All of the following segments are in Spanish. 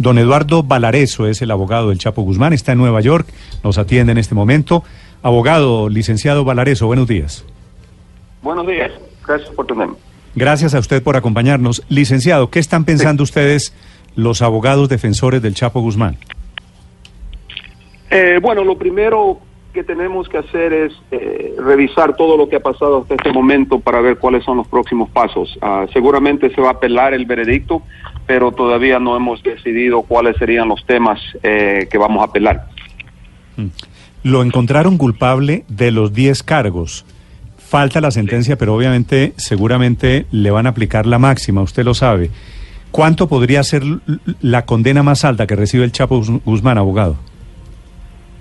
Don Eduardo Valareso es el abogado del Chapo Guzmán, está en Nueva York, nos atiende en este momento. Abogado, licenciado Valareso, buenos días. Buenos días, gracias por tenerme. Gracias a usted por acompañarnos. Licenciado, ¿qué están pensando ustedes los abogados defensores del Chapo Guzmán? Eh, bueno, lo primero que tenemos que hacer es eh, revisar todo lo que ha pasado hasta este momento para ver cuáles son los próximos pasos. Ah, seguramente se va a apelar el veredicto, pero todavía no hemos decidido cuáles serían los temas eh, que vamos a apelar. Lo encontraron culpable de los 10 cargos. Falta la sentencia, pero obviamente, seguramente le van a aplicar la máxima, usted lo sabe. ¿Cuánto podría ser la condena más alta que recibe el Chapo Guz- Guzmán, abogado?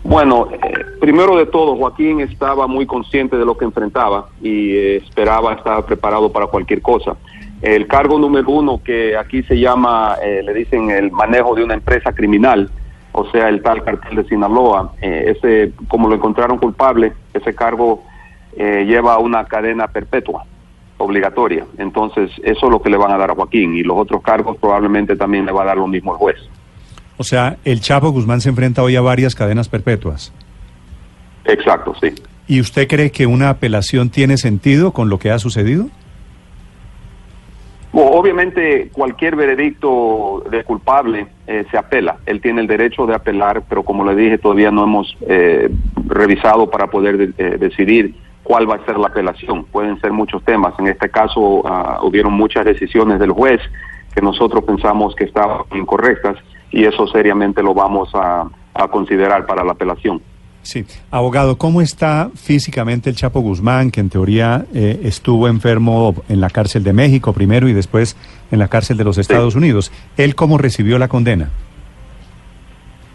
Bueno, primero de todo, Joaquín estaba muy consciente de lo que enfrentaba y eh, esperaba estar preparado para cualquier cosa. El cargo número uno, que aquí se llama, eh, le dicen el manejo de una empresa criminal, o sea, el tal cartel de Sinaloa, eh, ese, como lo encontraron culpable, ese cargo lleva una cadena perpetua obligatoria. Entonces, eso es lo que le van a dar a Joaquín y los otros cargos probablemente también le va a dar lo mismo el juez. O sea, el Chapo Guzmán se enfrenta hoy a varias cadenas perpetuas. Exacto, sí. ¿Y usted cree que una apelación tiene sentido con lo que ha sucedido? Bueno, obviamente cualquier veredicto de culpable eh, se apela. Él tiene el derecho de apelar, pero como le dije, todavía no hemos eh, revisado para poder de- eh, decidir cuál va a ser la apelación. Pueden ser muchos temas. En este caso ah, hubieron muchas decisiones del juez que nosotros pensamos que estaban incorrectas y eso seriamente lo vamos a, a considerar para la apelación. Sí. Abogado, ¿cómo está físicamente el Chapo Guzmán, que en teoría eh, estuvo enfermo en la cárcel de México primero y después en la cárcel de los Estados Unidos? ¿Él cómo recibió la condena?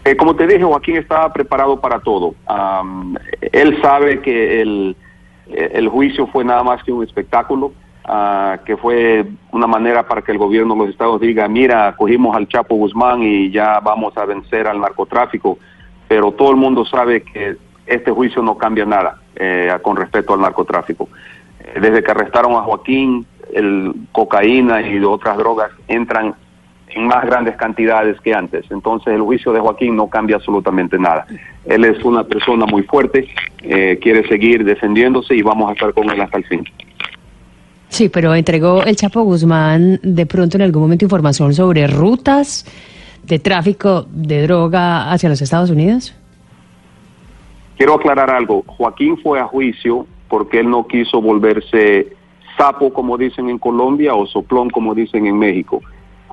Eh, como te dije, Joaquín estaba preparado para todo. Am, él sabe que el, el juicio fue nada más que un espectáculo, ah, que fue una manera para que el gobierno de los estados diga, mira, cogimos al Chapo Guzmán y ya vamos a vencer al narcotráfico, pero todo el mundo sabe que este juicio no cambia nada eh, con respecto al narcotráfico. Eh, Desde que arrestaron a Joaquín, el cocaína y otras drogas entran en más grandes cantidades que antes. Entonces el juicio de Joaquín no cambia absolutamente nada. Él es una persona muy fuerte, eh, quiere seguir defendiéndose y vamos a estar con él hasta el fin. Sí, pero entregó el Chapo Guzmán de pronto en algún momento información sobre rutas de tráfico de droga hacia los Estados Unidos. Quiero aclarar algo. Joaquín fue a juicio porque él no quiso volverse sapo, como dicen en Colombia, o soplón, como dicen en México.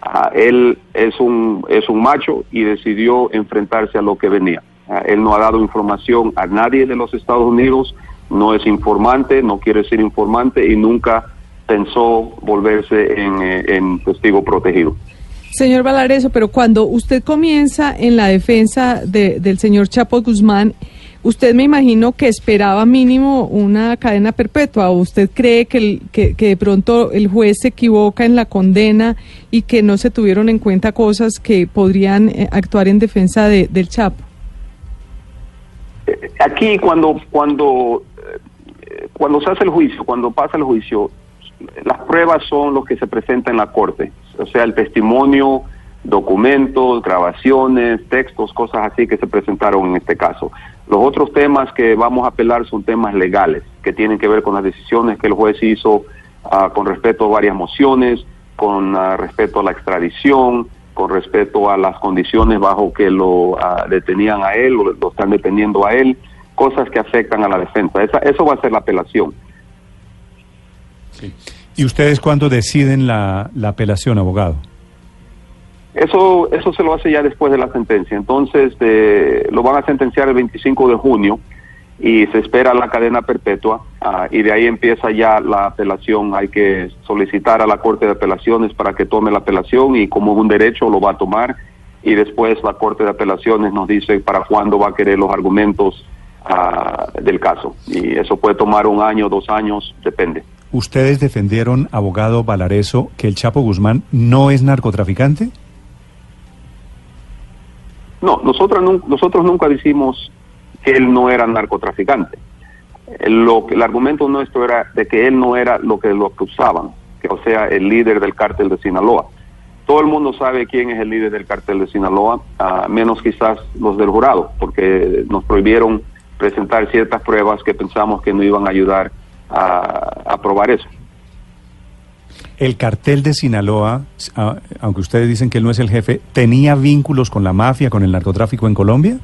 Ah, él es un, es un macho y decidió enfrentarse a lo que venía. Ah, él no ha dado información a nadie de los Estados Unidos, no es informante, no quiere ser informante y nunca pensó volverse en, eh, en testigo protegido. Señor Valareso, pero cuando usted comienza en la defensa de- del señor Chapo Guzmán, usted me imagino que esperaba mínimo una cadena perpetua. ¿O usted cree que, el- que, de pronto el juez se equivoca en la condena y que no se tuvieron en cuenta cosas que podrían eh, actuar en defensa de- del Chapo? Eh, Aquí cuando cuando eh, cuando se hace el juicio, cuando pasa el juicio, las pruebas son los que se presentan en la corte, o sea, el testimonio, documentos, grabaciones, textos, cosas así que se presentaron en este caso. Los otros temas que vamos a apelar son temas legales, que tienen que ver con las decisiones que el juez hizo ah, con respecto a varias mociones, con ah, respecto a la extradición, con respecto a las condiciones bajo que lo ah, detenían a él o lo están deteniendo a él, cosas que afectan a la defensa. Esa- eso va a ser la apelación. ¿Y ustedes cuándo deciden la, la apelación, abogado? Eso, eso se lo hace ya después de la sentencia. Entonces, eh, lo van a sentenciar el 25 de junio y se espera la cadena perpetua ah, y de ahí empieza ya la apelación. Hay que solicitar a la Corte de Apelaciones para que tome la apelación y como un derecho lo va a tomar y después la Corte de Apelaciones nos dice para cuándo va a querer los argumentos ah, del caso. Y eso puede tomar un año, dos años, depende. ¿Ustedes defendieron, abogado Valareso, que el Chapo Guzmán no es narcotraficante? No, nosotros, nosotros nunca decimos que él no era narcotraficante. Lo, el argumento nuestro era de que él no era lo que lo acusaban, que o sea, el líder del cártel de Sinaloa. Todo el mundo sabe quién es el líder del cártel de Sinaloa, menos quizás los del jurado, porque nos prohibieron presentar ciertas pruebas que pensamos que no iban a ayudar a, a probar eso. El cartel de Sinaloa, a- aunque ustedes dicen que él no es el jefe, ¿tenía vínculos con la mafia, con el narcotráfico en Colombia?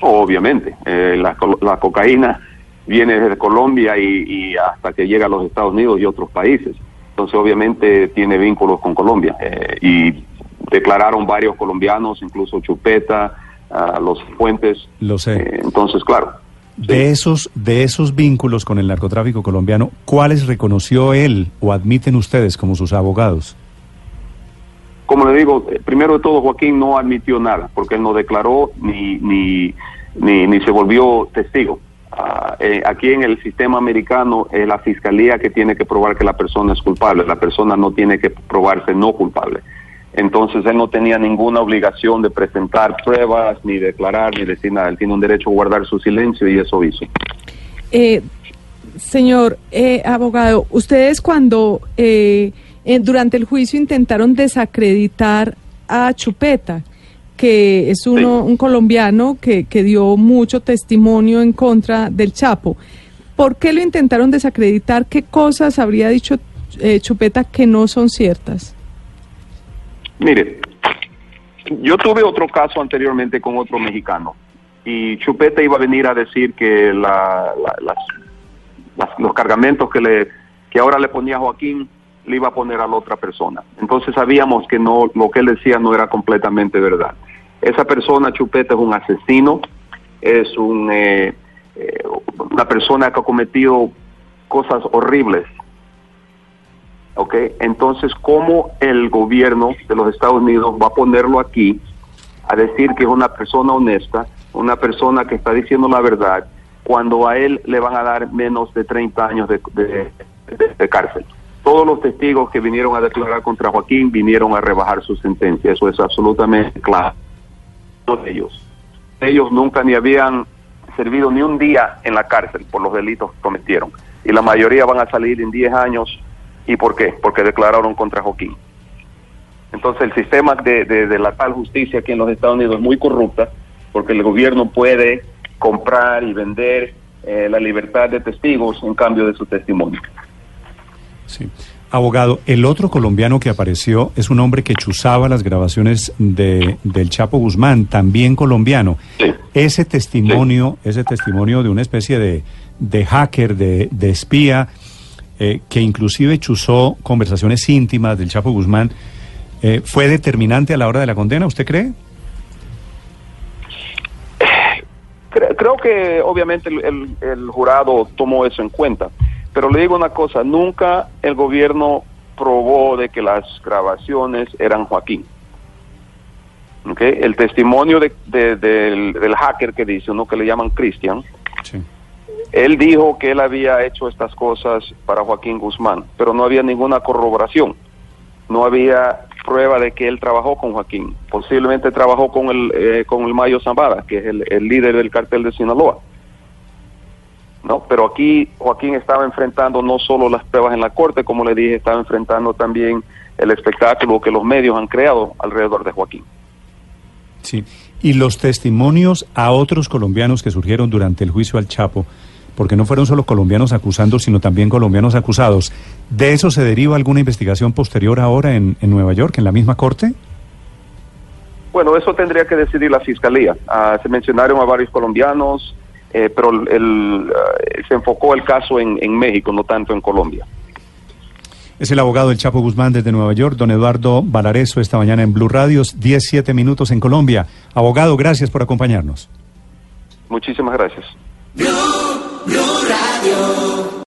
Obviamente, eh, la, la cocaína viene desde Colombia y, y hasta que llega a los Estados Unidos y otros países. Entonces, obviamente, tiene vínculos con Colombia. eh, y declararon varios colombianos, incluso Chupeta, ah, los Fuentes. Lo sé. Eh, entonces, claro, De esos, de esos vínculos con el narcotráfico colombiano, ¿cuáles reconoció él o admiten ustedes como sus abogados? como le digo, eh, primero de todo, Joaquín no admitió nada, porque él no declaró ni, ni, ni, ni se volvió testigo. Ah, eh, aquí en el sistema americano es la fiscalía que tiene que probar que la persona es culpable, la persona no tiene que probarse no culpable. Entonces él no tenía ninguna obligación de presentar pruebas, ni declarar, ni decir nada. Él tiene un derecho a guardar su silencio y eso hizo. Eh, señor eh, abogado, ustedes cuando eh, durante el juicio intentaron desacreditar a Chupeta, que es uno, Sí. un colombiano que, que dio mucho testimonio en contra del Chapo. ¿Por qué lo intentaron desacreditar? ¿Qué cosas habría dicho eh, Chupeta que no son ciertas? Mire, yo tuve otro caso anteriormente con otro mexicano y Chupeta iba a venir a decir que la- la- las, los cargamentos que, le, que ahora le ponía Joaquín le iba a poner a la otra persona. Entonces sabíamos que no lo que él decía no era completamente verdad. Esa persona, Chupeta, es un asesino, es un, eh, eh, una persona que ha cometido cosas horribles Entonces, ¿cómo el gobierno de los Estados Unidos va a ponerlo aquí a decir que es una persona honesta, una persona que está diciendo la verdad, cuando a él le van a dar menos de 30 años de, cárcel? Todos los testigos que vinieron a declarar contra Joaquín vinieron a rebajar su sentencia, eso es absolutamente claro. Todos ellos. Ellos nunca ni habían servido ni un día en la cárcel por los delitos que cometieron. Y la mayoría van a salir en 10 años. ¿Y por qué? Porque declararon contra Joaquín. Entonces el sistema de, de- de la tal justicia aquí en los Estados Unidos es muy corrupta porque el gobierno puede comprar y vender eh, la libertad de testigos en cambio de su testimonio. Sí. Abogado, el otro colombiano que apareció es un hombre que chuzaba las grabaciones de, del Chapo Guzmán, también colombiano. Sí. Ese testimonio, ese testimonio de una especie de, de hacker, de, de espía, eh, que inclusive chuzó conversaciones íntimas del Chapo Guzmán, eh, ¿fue determinante a la hora de la condena, usted cree? Cre- Creo que obviamente el, el- el jurado tomó eso en cuenta, pero le digo una cosa, nunca el gobierno probó de que las grabaciones eran Joaquín. ¿Ok? El testimonio de- de- del, del hacker que dice, uno que le llaman Christian, Sí. Él dijo que él había hecho estas cosas para Joaquín Guzmán, pero no había ninguna corroboración. No había prueba de que él trabajó con Joaquín. Posiblemente trabajó con el, eh, con el Mayo Zambada, que es el, el líder del cartel de Sinaloa. ¿No? Pero aquí Joaquín estaba enfrentando no solo las pruebas en la corte, como le dije, estaba enfrentando también el espectáculo que los medios han creado alrededor de Joaquín. Sí. Y los testimonios a otros colombianos que surgieron durante el juicio al Chapo, porque no fueron solo colombianos acusando, sino también colombianos acusados. ¿De eso se deriva alguna investigación posterior ahora en, en Nueva York, en la misma corte? Bueno, eso tendría que decidir la fiscalía. Ah, se mencionaron a varios colombianos, eh, pero el, el, ah, se enfocó el caso en, en México, no tanto en Colombia. Es el abogado del Chapo Guzmán desde Nueva York, don Eduardo Valareso, esta mañana en Blue Radios, 17 minutos en Colombia. Abogado, gracias por acompañarnos. Muchísimas gracias. Blue Radio.